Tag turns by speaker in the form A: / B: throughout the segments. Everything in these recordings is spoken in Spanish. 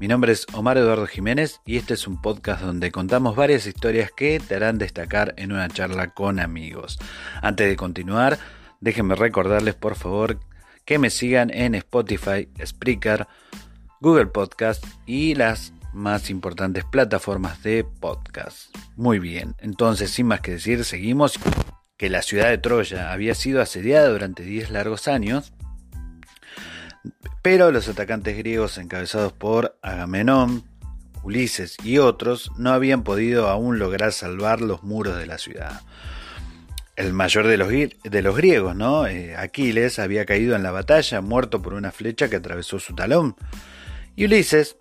A: Mi nombre es Omar Eduardo Jiménez y este es un podcast donde contamos varias historias que te harán destacar en una charla con amigos. Antes de continuar, déjenme recordarles por favor que me sigan en Spotify, Spreaker, Google Podcast y las más importantes plataformas de podcast. Muy bien, entonces sin más que decir, seguimos que la ciudad de Troya había sido asediada durante 10 largos años pero los atacantes griegos encabezados por Agamenón, Ulises y otros no habían podido aún lograr salvar los muros de la ciudad. El mayor de los, de los griegos, ¿no? Eh, Aquiles, había caído en la batalla, muerto por una flecha que atravesó su talón. Y Ulises,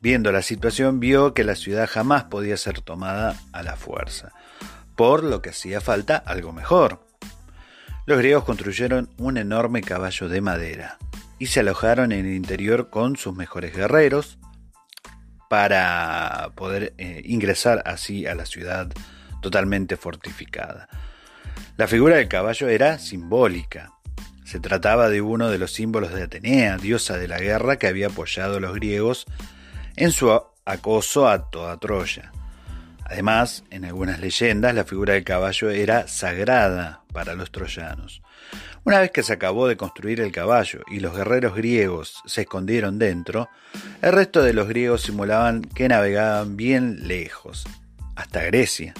A: viendo la situación, vio que la ciudad jamás podía ser tomada a la fuerza, por lo que hacía falta algo mejor. Los griegos construyeron un enorme caballo de madera, y se alojaron en el interior con sus mejores guerreros para poder eh, ingresar así a la ciudad totalmente fortificada. La figura del caballo era simbólica. Se trataba de uno de los símbolos de Atenea, diosa de la guerra que había apoyado a los griegos en su acoso a toda Troya. Además, en algunas leyendas, la figura del caballo era sagrada para los troyanos. Una vez que se acabó de construir el caballo y los guerreros griegos se escondieron dentro, el resto de los griegos simulaban que navegaban bien lejos, hasta Grecia,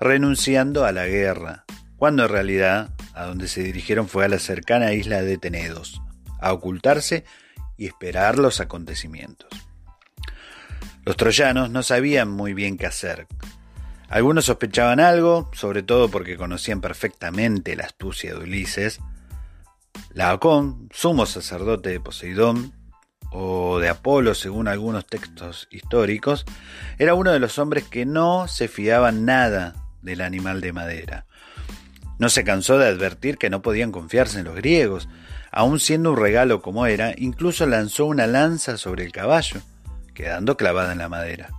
A: renunciando a la guerra, cuando en realidad a donde se dirigieron fue a la cercana isla de Tenedos, a ocultarse y esperar los acontecimientos. Los troyanos no sabían muy bien qué hacer, algunos sospechaban algo, sobre todo porque conocían perfectamente la astucia de Ulises. Laocón, sumo sacerdote de Poseidón, o de Apolo según algunos textos históricos, era uno de los hombres que no se fiaban nada del animal de madera. No se cansó de advertir que no podían confiarse en los griegos, aun siendo un regalo como era, incluso lanzó una lanza sobre el caballo, quedando clavada en la madera.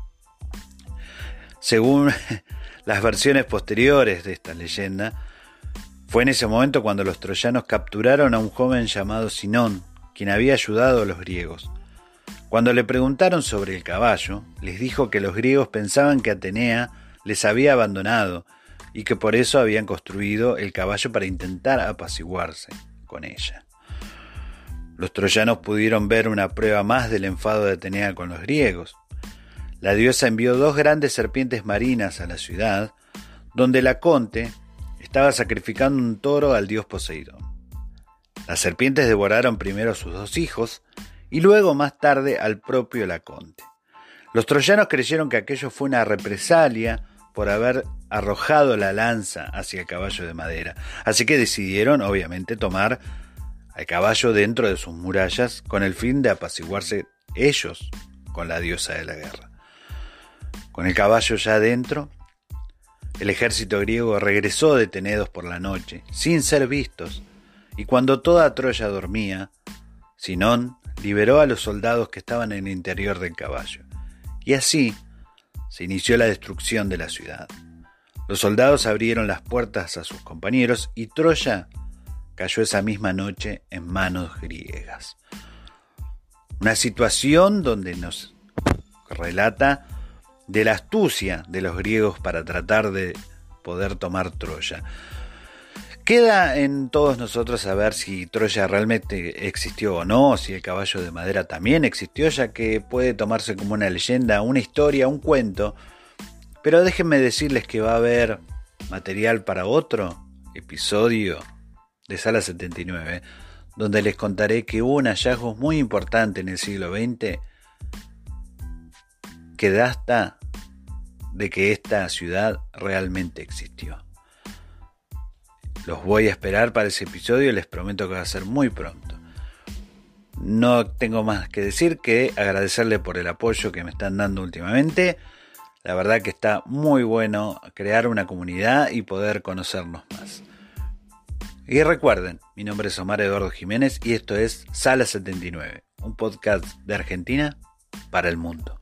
A: Según las versiones posteriores de esta leyenda, fue en ese momento cuando los troyanos capturaron a un joven llamado Sinón, quien había ayudado a los griegos. Cuando le preguntaron sobre el caballo, les dijo que los griegos pensaban que Atenea les había abandonado y que por eso habían construido el caballo para intentar apaciguarse con ella. Los troyanos pudieron ver una prueba más del enfado de Atenea con los griegos. La diosa envió dos grandes serpientes marinas a la ciudad, donde la conte estaba sacrificando un toro al dios Poseidón. Las serpientes devoraron primero a sus dos hijos y luego más tarde al propio Laconte. Los troyanos creyeron que aquello fue una represalia por haber arrojado la lanza hacia el caballo de madera, así que decidieron obviamente tomar al caballo dentro de sus murallas con el fin de apaciguarse ellos con la diosa de la guerra. Con el caballo ya adentro, el ejército griego regresó detenidos por la noche, sin ser vistos, y cuando toda Troya dormía, Sinón liberó a los soldados que estaban en el interior del caballo, y así se inició la destrucción de la ciudad. Los soldados abrieron las puertas a sus compañeros y Troya cayó esa misma noche en manos griegas. Una situación donde nos relata de la astucia de los griegos para tratar de poder tomar Troya. Queda en todos nosotros saber si Troya realmente existió o no, si el caballo de madera también existió, ya que puede tomarse como una leyenda, una historia, un cuento. Pero déjenme decirles que va a haber material para otro episodio de Sala 79, donde les contaré que hubo un hallazgo muy importante en el siglo XX que da hasta de que esta ciudad realmente existió. Los voy a esperar para ese episodio, les prometo que va a ser muy pronto. No tengo más que decir que agradecerle por el apoyo que me están dando últimamente. La verdad que está muy bueno crear una comunidad y poder conocernos más. Y recuerden, mi nombre es Omar Eduardo Jiménez y esto es Sala 79, un podcast de Argentina para el mundo.